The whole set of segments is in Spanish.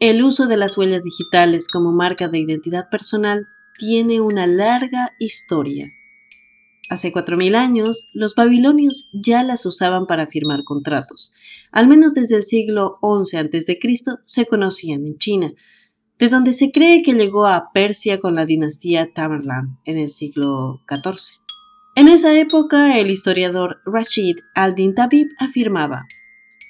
El uso de las huellas digitales como marca de identidad personal tiene una larga historia. Hace 4.000 años, los babilonios ya las usaban para firmar contratos. Al menos desde el siglo XI a.C. se conocían en China, de donde se cree que llegó a Persia con la dinastía Tamerlán en el siglo XIV. En esa época, el historiador Rashid al-Din Tabib afirmaba,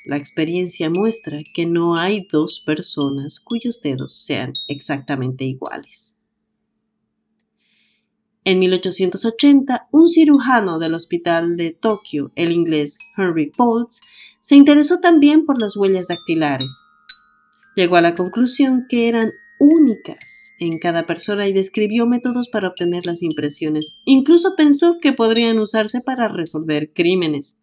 la experiencia muestra que no hay dos personas cuyos dedos sean exactamente iguales. En 1880, un cirujano del hospital de Tokio, el inglés Henry Foltz, se interesó también por las huellas dactilares. Llegó a la conclusión que eran únicas en cada persona y describió métodos para obtener las impresiones. Incluso pensó que podrían usarse para resolver crímenes.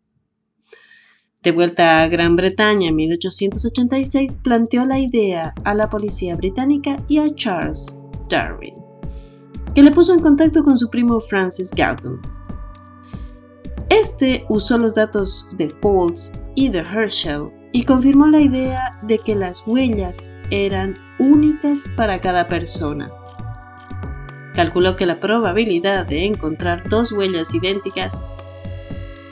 De vuelta a Gran Bretaña en 1886, planteó la idea a la policía británica y a Charles Darwin, que le puso en contacto con su primo Francis Galton. Este usó los datos de Foltz y de Herschel y confirmó la idea de que las huellas eran únicas para cada persona. Calculó que la probabilidad de encontrar dos huellas idénticas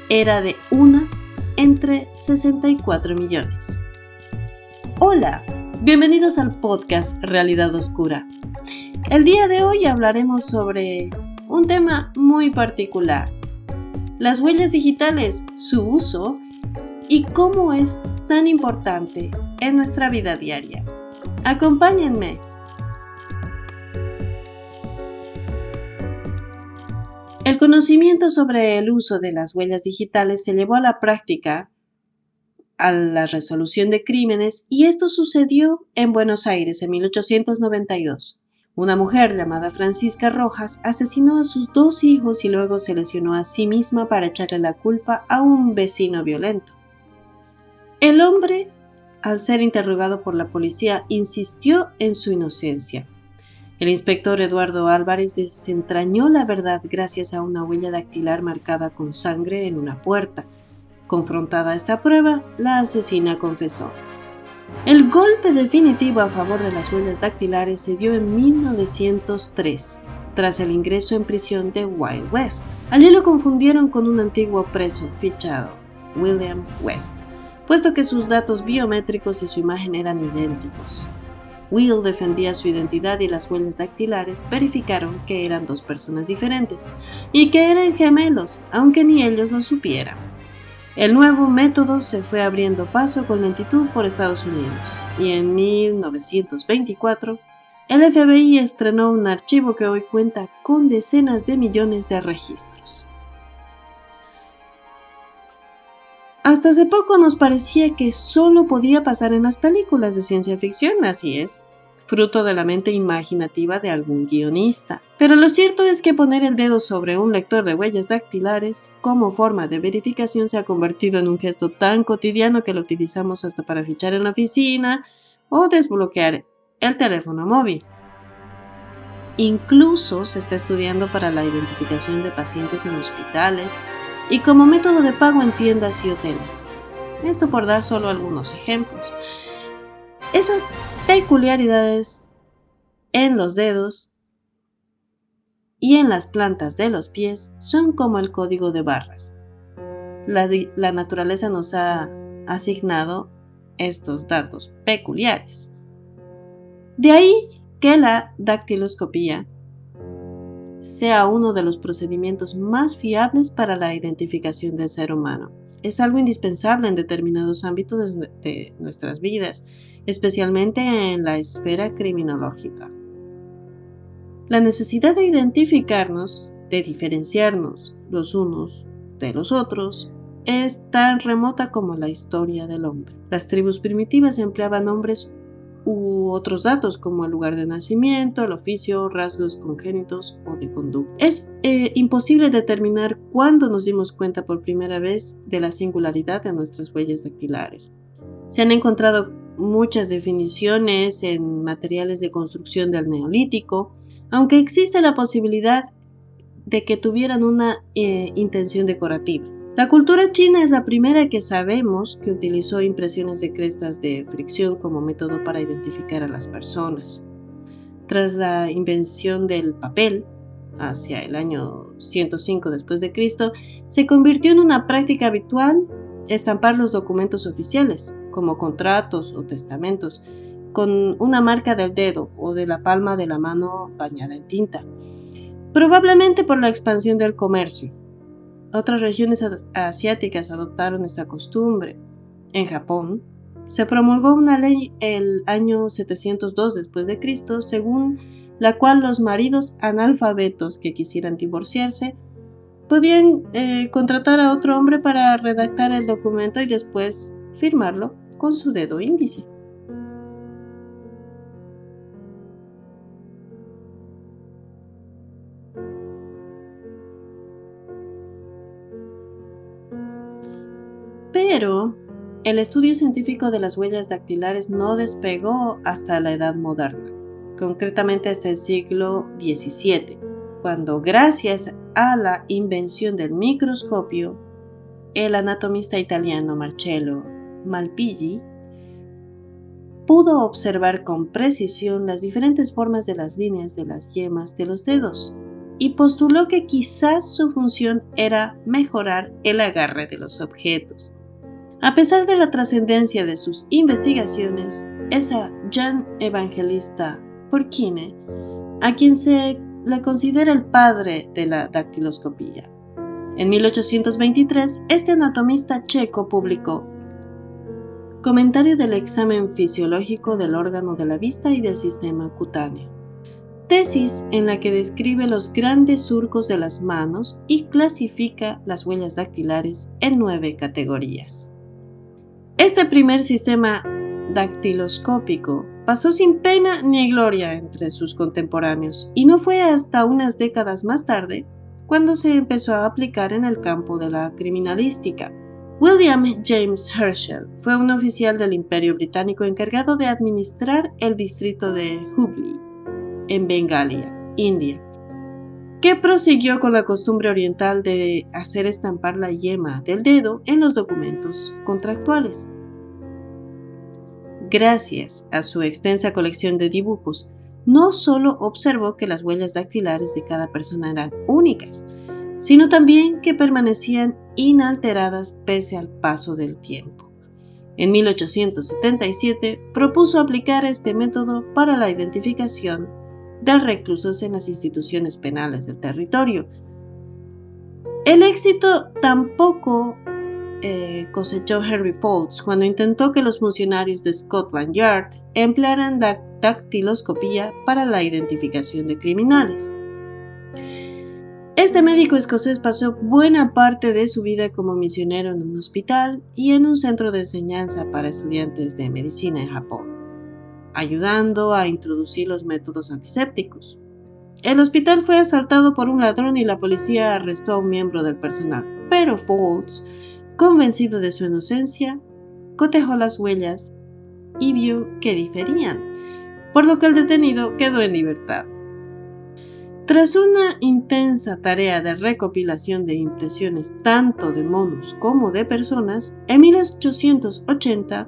era de una entre 64 millones. Hola, bienvenidos al podcast Realidad Oscura. El día de hoy hablaremos sobre un tema muy particular, las huellas digitales, su uso y cómo es tan importante en nuestra vida diaria. Acompáñenme. Conocimiento sobre el uso de las huellas digitales se llevó a la práctica a la resolución de crímenes y esto sucedió en Buenos Aires en 1892. Una mujer llamada Francisca Rojas asesinó a sus dos hijos y luego se lesionó a sí misma para echarle la culpa a un vecino violento. El hombre, al ser interrogado por la policía, insistió en su inocencia. El inspector Eduardo Álvarez desentrañó la verdad gracias a una huella dactilar marcada con sangre en una puerta. Confrontada a esta prueba, la asesina confesó. El golpe definitivo a favor de las huellas dactilares se dio en 1903, tras el ingreso en prisión de Wild West. Allí lo confundieron con un antiguo preso fichado, William West, puesto que sus datos biométricos y su imagen eran idénticos. Will defendía su identidad y las huellas dactilares verificaron que eran dos personas diferentes y que eran gemelos, aunque ni ellos lo supieran. El nuevo método se fue abriendo paso con lentitud por Estados Unidos y en 1924 el FBI estrenó un archivo que hoy cuenta con decenas de millones de registros. Hasta hace poco nos parecía que solo podía pasar en las películas de ciencia ficción, así es, fruto de la mente imaginativa de algún guionista. Pero lo cierto es que poner el dedo sobre un lector de huellas dactilares como forma de verificación se ha convertido en un gesto tan cotidiano que lo utilizamos hasta para fichar en la oficina o desbloquear el teléfono móvil. Incluso se está estudiando para la identificación de pacientes en hospitales, y como método de pago en tiendas y hoteles. Esto por dar solo algunos ejemplos. Esas peculiaridades en los dedos y en las plantas de los pies son como el código de barras. La, naturaleza nos ha asignado estos datos peculiares. De ahí que la dactiloscopía sea uno de los procedimientos más fiables para la identificación del ser humano. Es algo indispensable en determinados ámbitos de nuestras vidas, especialmente en la esfera criminológica. La necesidad de identificarnos, de diferenciarnos los unos de los otros, es tan remota como la historia del hombre. Las tribus primitivas empleaban nombres u otros datos como el lugar de nacimiento, el oficio, rasgos congénitos o de conducta. Es eh, imposible determinar cuándo nos dimos cuenta por primera vez de la singularidad de nuestras huellas dactilares. Se han encontrado muchas definiciones en materiales de construcción del neolítico, aunque existe la posibilidad de que tuvieran una eh, intención decorativa. La cultura china es la primera que sabemos que utilizó impresiones de crestas de fricción como método para identificar a las personas. Tras la invención del papel, hacia el año 105 después de Cristo, se convirtió en una práctica habitual estampar los documentos oficiales, como contratos o testamentos, con una marca del dedo o de la palma de la mano bañada en tinta, probablemente por la expansión del comercio. Otras regiones asiáticas adoptaron esta costumbre. En Japón, se promulgó una ley el año 702 después de Cristo, según la cual los maridos analfabetos que quisieran divorciarse podían eh, contratar a otro hombre para redactar el documento y después firmarlo con su dedo índice. Pero el estudio científico de las huellas dactilares no despegó hasta la Edad Moderna, concretamente hasta el siglo XVII, cuando gracias a la invención del microscopio, el anatomista italiano Marcello Malpighi pudo observar con precisión las diferentes formas de las líneas de las yemas de los dedos y postuló que quizás su función era mejorar el agarre de los objetos. A pesar de la trascendencia de sus investigaciones, es a Jean Evangelista Porquine a quien se le considera el padre de la dactiloscopía. En 1823, este anatomista checo publicó Comentario del examen fisiológico del órgano de la vista y del sistema cutáneo. Tesis en la que describe los grandes surcos de las manos y clasifica las huellas dactilares en nueve categorías. Este primer sistema dactiloscópico pasó sin pena ni gloria entre sus contemporáneos y no fue hasta unas décadas más tarde cuando se empezó a aplicar en el campo de la criminalística. William James Herschel fue un oficial del Imperio Británico encargado de administrar el distrito de Hooghly, en Bengalia, India, que prosiguió con la costumbre oriental de hacer estampar la yema del dedo en los documentos contractuales. Gracias a su extensa colección de dibujos, no solo observó que las huellas dactilares de cada persona eran únicas, sino también que permanecían inalteradas pese al paso del tiempo. En 1877 propuso aplicar este método para la identificación de reclusos en las instituciones penales del territorio. El éxito tampoco eh, cosechó Henry Foltz cuando intentó que los funcionarios de Scotland Yard emplearan dactiloscopía para la identificación de criminales. Este médico escocés pasó buena parte de su vida como misionero en un hospital y en un centro de enseñanza para estudiantes de medicina en Japón ayudando a introducir los métodos antisépticos. El hospital fue asaltado por un ladrón y la policía arrestó a un miembro del personal, pero Foltz, convencido de su inocencia, cotejó las huellas y vio que diferían, por lo que el detenido quedó en libertad. Tras una intensa tarea de recopilación de impresiones tanto de monos como de personas, en 1880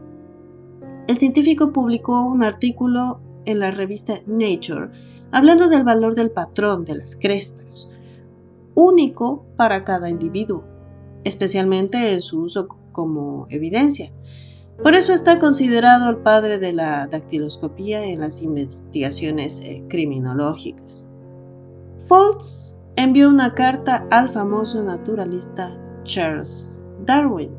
el científico publicó un artículo en la revista Nature hablando del valor del patrón de las crestas, único para cada individuo, especialmente en su uso como evidencia. Por eso está considerado el padre de la dactiloscopía en las investigaciones eh, criminológicas. Foltz envió una carta al famoso naturalista Charles Darwin,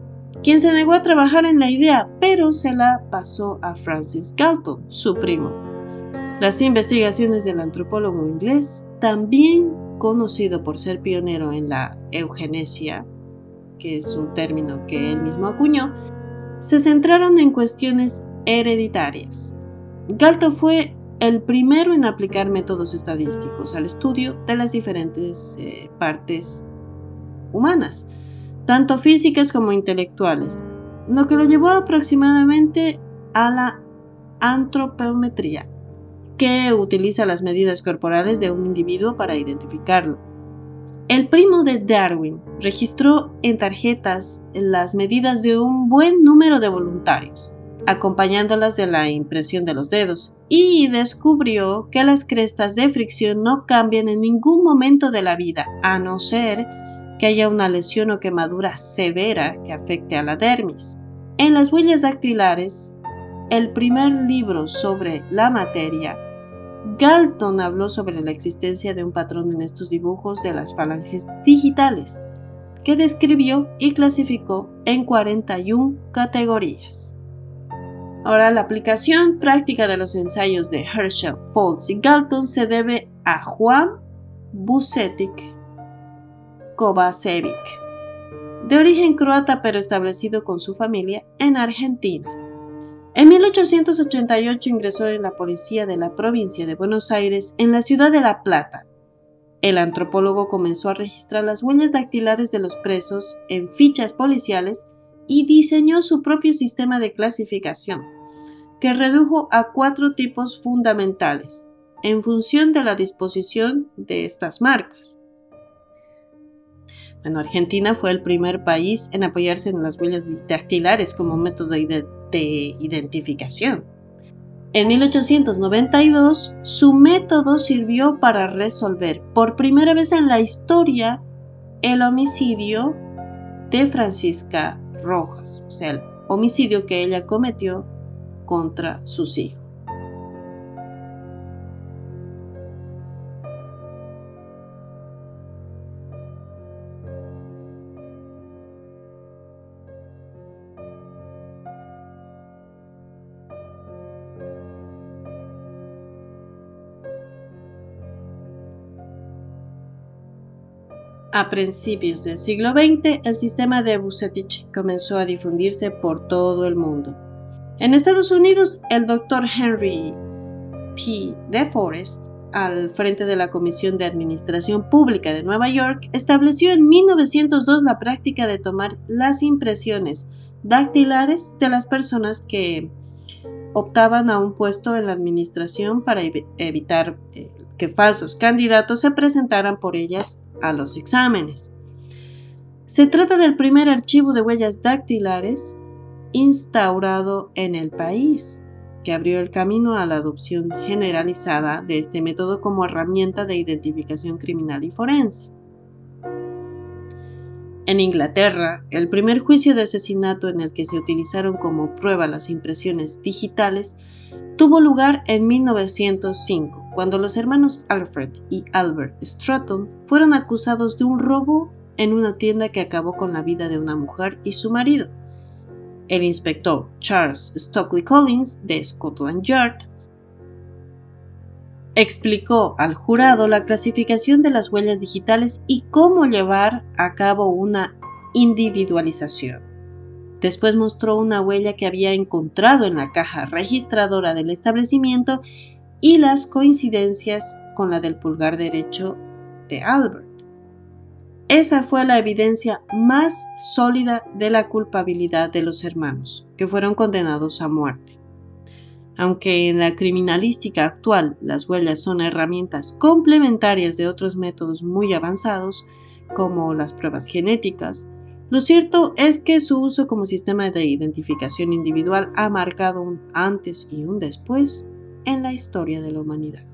quien se negó a trabajar en la idea, pero se la pasó a Francis Galton, su primo. Las investigaciones del antropólogo inglés, también conocido por ser pionero en la eugenesia, que es un término que él mismo acuñó, se centraron en cuestiones hereditarias. Galton fue el primero en aplicar métodos estadísticos al estudio de las diferentes eh, partes humanas, tanto físicas como intelectuales, lo que lo llevó aproximadamente a la antropometría, que utiliza las medidas corporales de un individuo para identificarlo. El primo de Darwin registró en tarjetas las medidas de un buen número de voluntarios, acompañándolas de la impresión de los dedos, y descubrió que las crestas de fricción no cambian en ningún momento de la vida, a no ser que haya una lesión o quemadura severa que afecte a la dermis. En las huellas dactilares, el primer libro sobre la materia, Galton habló sobre la existencia de un patrón en estos dibujos de las falanges digitales, que describió y clasificó en 41 categorías. Ahora, la aplicación práctica de los ensayos de Herschel, Foltz y Galton se debe a Juan Busetic Kovacevic, de origen croata pero establecido con su familia en Argentina. En 1888 ingresó en la policía de la provincia de Buenos Aires en la ciudad de La Plata. El antropólogo comenzó a registrar las huellas dactilares de los presos en fichas policiales y diseñó su propio sistema de clasificación, que redujo a cuatro tipos fundamentales, en función de la disposición de estas marcas. Bueno, Argentina fue el primer país en apoyarse en las huellas dactilares como método de, identificación. En 1892, su método sirvió para resolver por primera vez en la historia el homicidio de Francisca Rojas, o sea, el homicidio que ella cometió contra sus hijos. A principios del siglo XX, el sistema de Bucetich comenzó a difundirse por todo el mundo. En Estados Unidos, el Dr. Henry P. DeForest, al frente de la Comisión de Administración Pública de Nueva York, estableció en 1902 la práctica de tomar las impresiones dactilares de las personas que optaban a un puesto en la administración para evitar eh, que falsos candidatos se presentaran por ellas a los exámenes. Se trata del primer archivo de huellas dactilares instaurado en el país, que abrió el camino a la adopción generalizada de este método como herramienta de identificación criminal y forense. En Inglaterra, el primer juicio de asesinato en el que se utilizaron como prueba las impresiones digitales tuvo lugar en 1905 cuando los hermanos Alfred y Albert Stratton fueron acusados de un robo en una tienda que acabó con la vida de una mujer y su marido. El inspector Charles Stockley Collins de Scotland Yard explicó al jurado la clasificación de las huellas digitales y cómo llevar a cabo una individualización. Después mostró una huella que había encontrado en la caja registradora del establecimiento y las coincidencias con la del pulgar derecho de Albert. Esa fue la evidencia más sólida de la culpabilidad de los hermanos, que fueron condenados a muerte. Aunque en la criminalística actual las huellas son herramientas complementarias de otros métodos muy avanzados, como las pruebas genéticas, lo cierto es que su uso como sistema de identificación individual ha marcado un antes y un después en la historia de la humanidad.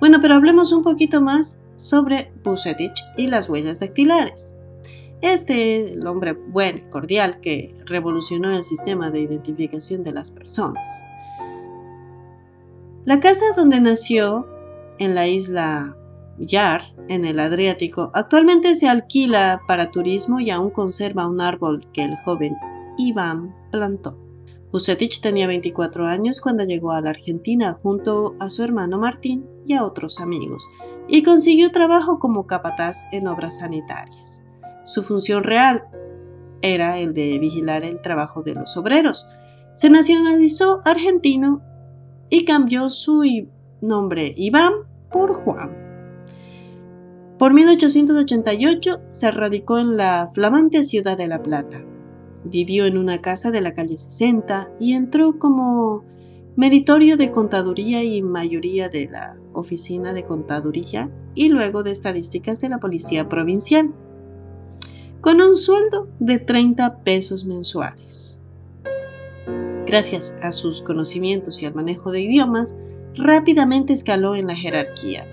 Bueno, pero hablemos un poquito más sobre Bucetich y las huellas dactilares. Este es el hombre bueno y cordial que revolucionó el sistema de identificación de las personas. La casa donde nació, en la isla Yar, en el Adriático, actualmente se alquila para turismo y aún conserva un árbol que el joven Iván plantó. Bucetich tenía 24 años cuando llegó a la Argentina junto a su hermano Martín y a otros amigos, y consiguió trabajo como capataz en obras sanitarias. Su función real era el de vigilar el trabajo de los obreros. Se nacionalizó argentino y cambió su nombre Iván por Juan. Por 1888 se radicó en la flamante ciudad de La Plata. Vivió en una casa de la calle 60 y entró como meritorio de contaduría y mayoría de la Oficina de Contaduría y luego de Estadísticas de la Policía Provincial, con un sueldo de 30 pesos mensuales. Gracias a sus conocimientos y al manejo de idiomas, rápidamente escaló en la jerarquía.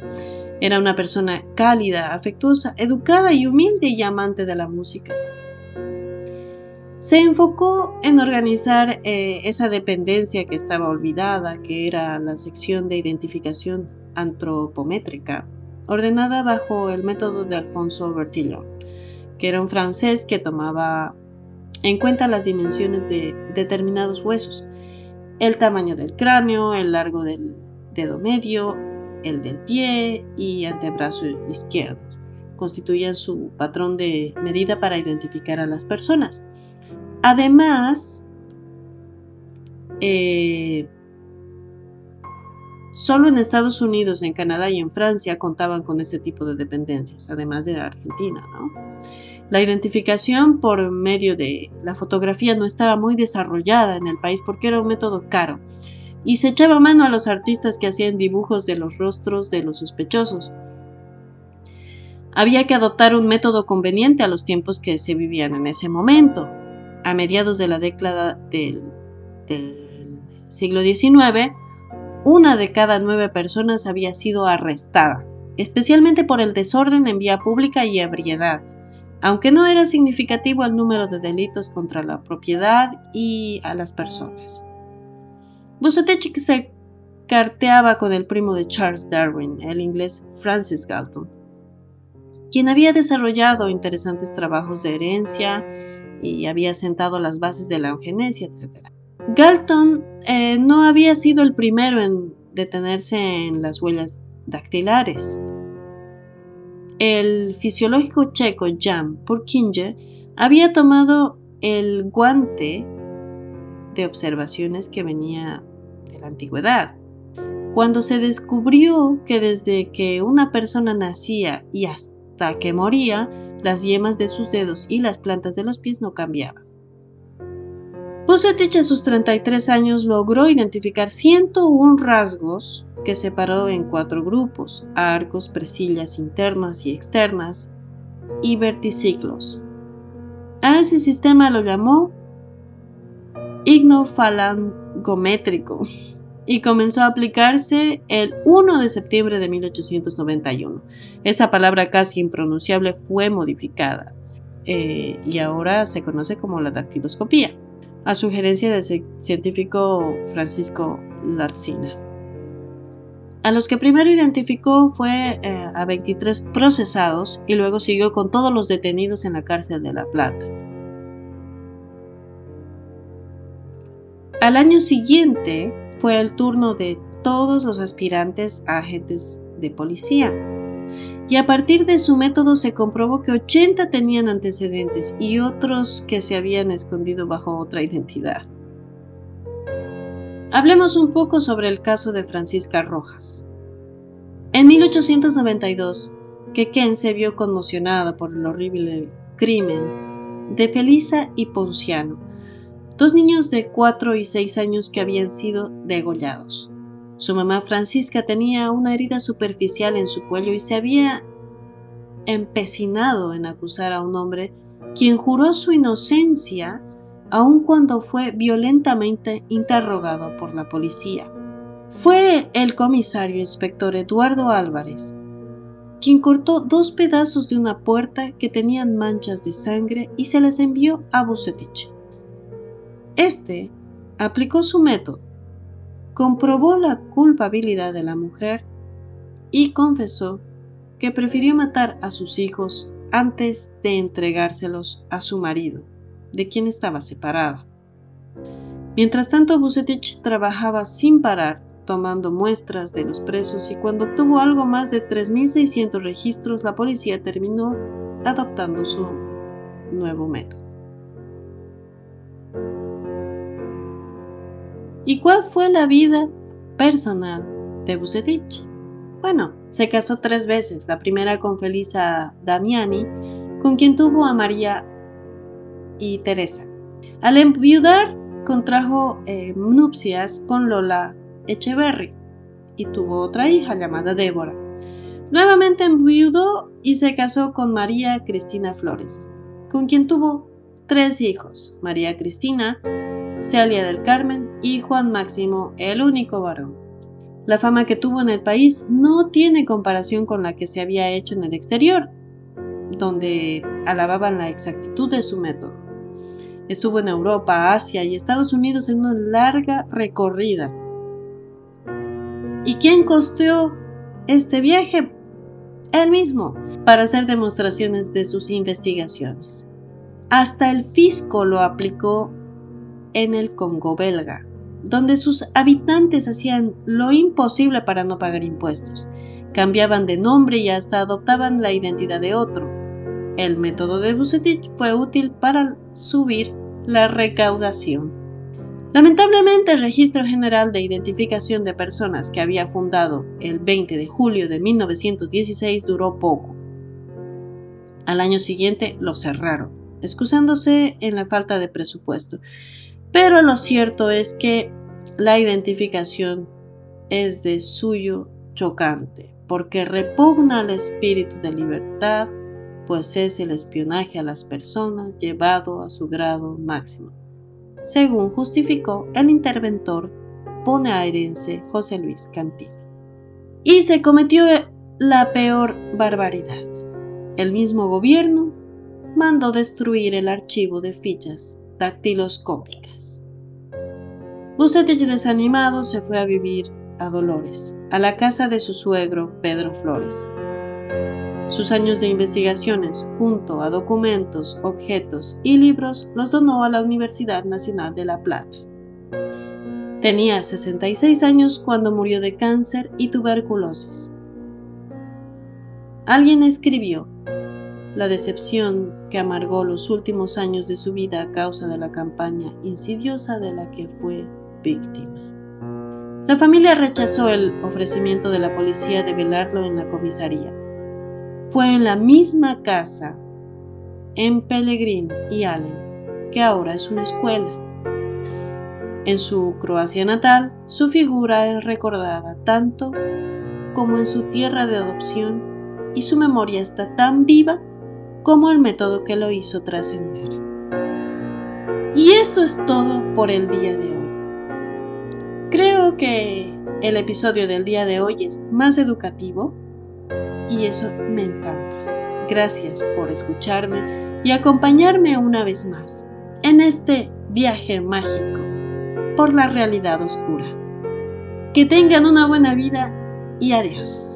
Era una persona cálida, afectuosa, educada y humilde y amante de la música. Se enfocó en organizar eh, esa dependencia que estaba olvidada, que era la sección de identificación antropométrica, ordenada bajo el método de Alfonso Bertillon, que era un francés que tomaba en cuenta las dimensiones de determinados huesos, el tamaño del cráneo, el largo del dedo medio, el del pie y antebrazo izquierdo. Constituían su patrón de medida para identificar a las personas. Además, eh, solo en Estados Unidos, en Canadá y en Francia contaban con ese tipo de dependencias, además de Argentina. La identificación por medio de la fotografía no estaba muy desarrollada en el país porque era un método caro y se echaba mano a los artistas que hacían dibujos de los rostros de los sospechosos. Había que adoptar un método conveniente a los tiempos que se vivían en ese momento. A mediados de la década del, siglo XIX, una de cada nueve personas había sido arrestada, especialmente por el desorden en vía pública y ebriedad, aunque no era significativo el número de delitos contra la propiedad y a las personas. Bucetich se carteaba con el primo de Charles Darwin, el inglés Francis Galton, quien había desarrollado interesantes trabajos de herencia y había sentado las bases de la eugenesia, etc. Galton eh, no había sido el primero en detenerse en las huellas dactilares. El fisiológico checo Jan Purkinje había tomado el guante de observaciones que venía antigüedad. Cuando se descubrió que desde que una persona nacía y hasta que moría, las yemas de sus dedos y las plantas de los pies no cambiaban. Bucetich a sus 33 años logró identificar 101 rasgos que separó en cuatro grupos, arcos, presillas internas y externas y verticiclos. A ese sistema lo llamó ignofalangométrico y comenzó a aplicarse el 1 de septiembre de 1891. Esa palabra casi impronunciable fue modificada eh, y ahora se conoce como la dactiloscopía, a sugerencia del científico Francisco Lazzina. A los que primero identificó fue eh, a 23 procesados y luego siguió con todos los detenidos en la cárcel de La Plata. Al año siguiente fue el turno de todos los aspirantes a agentes de policía. Y a partir de su método se comprobó que 80 tenían antecedentes y otros que se habían escondido bajo otra identidad. Hablemos un poco sobre el caso de Francisca Rojas. En 1892, Quequén se vio conmocionada por el horrible crimen de Felisa y Ponciano, dos niños de 4 y 6 años que habían sido degollados. Su mamá Francisca tenía una herida superficial en su cuello y se había empecinado en acusar a un hombre quien juró su inocencia aun cuando fue violentamente interrogado por la policía. Fue el comisario inspector Eduardo Álvarez quien cortó dos pedazos de una puerta que tenían manchas de sangre y se las envió a Bucetich. Este aplicó su método, comprobó la culpabilidad de la mujer y confesó que prefirió matar a sus hijos antes de entregárselos a su marido, de quien estaba separada. Mientras tanto, Bucetich trabajaba sin parar, tomando muestras de los presos y cuando obtuvo algo más de 3.600 registros, la policía terminó adoptando su nuevo método. ¿Y cuál fue la vida personal de Bucetich? Bueno, se casó tres veces, la primera con Felisa Damiani, con quien tuvo a María y Teresa. Al enviudar, contrajo eh, nupcias con Lola Echeverry y tuvo otra hija llamada Débora. Nuevamente enviudó y se casó con María Cristina Flores, con quien tuvo tres hijos, María Cristina, Celia del Carmen y Juan Máximo, el único varón. La fama que tuvo en el país no tiene comparación con la que se había hecho en el exterior, donde alababan la exactitud de su método. Estuvo en Europa, Asia y Estados Unidos en una larga recorrida. ¿Y quién costeó este viaje? Él mismo, para hacer demostraciones de sus investigaciones. Hasta el fisco lo aplicó en el Congo belga, donde sus habitantes hacían lo imposible para no pagar impuestos. Cambiaban de nombre y hasta adoptaban la identidad de otro. El método de Bucetich fue útil para subir la recaudación. Lamentablemente, el Registro General de Identificación de Personas que había fundado el 20 de julio de 1916 duró poco. Al año siguiente lo cerraron, excusándose en la falta de presupuesto. Pero lo cierto es que la identificación es de suyo chocante, porque repugna al espíritu de libertad, pues es el espionaje a las personas llevado a su grado máximo, según justificó el interventor bonaerense José Luis Cantil. Y se cometió la peor barbaridad. El mismo gobierno mandó destruir el archivo de fichas dactiloscópicas. Bucetich desanimado se fue a vivir a Dolores, a la casa de su suegro Pedro Flores. Sus años de investigaciones, junto a documentos, objetos y libros, los donó a la Universidad Nacional de La Plata. Tenía 66 años cuando murió de cáncer y tuberculosis. Alguien escribió, la decepción amargó los últimos años de su vida a causa de la campaña insidiosa de la que fue víctima. La familia rechazó el ofrecimiento de la policía de velarlo en la comisaría. Fue en la misma casa, en Pellegrin y Allen, que ahora es una escuela. En su Croacia natal, su figura es recordada tanto como en su tierra de adopción y su memoria está tan viva como el método que lo hizo trascender. Y eso es todo por el día de hoy. Creo que el episodio del día de hoy es más educativo y eso me encanta. Gracias por escucharme y acompañarme una vez más en este viaje mágico por la realidad oscura. Que tengan una buena vida y adiós.